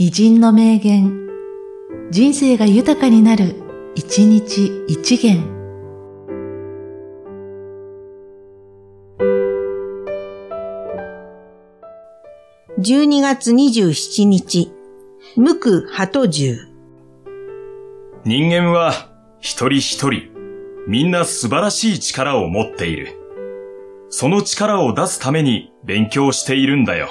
偉人の名言、人生が豊かになる、一日一元。12月27日、無垢鳩十。人間は一人一人、みんな素晴らしい力を持っている。その力を出すために勉強しているんだよ。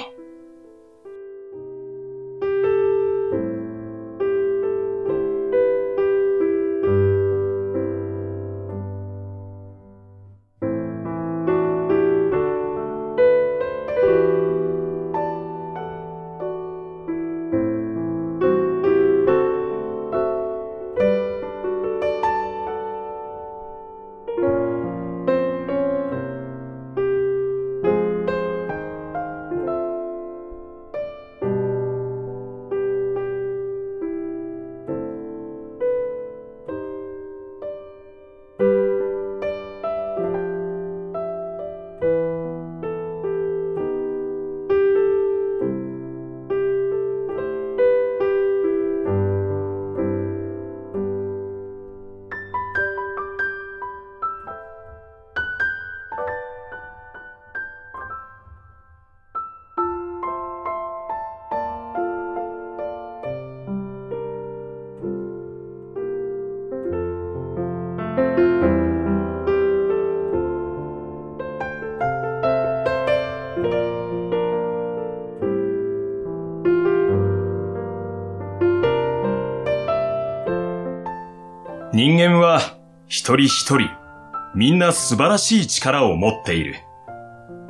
人間は一人一人、みんな素晴らしい力を持っている。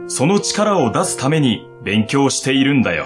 その力を出すために勉強しているんだよ。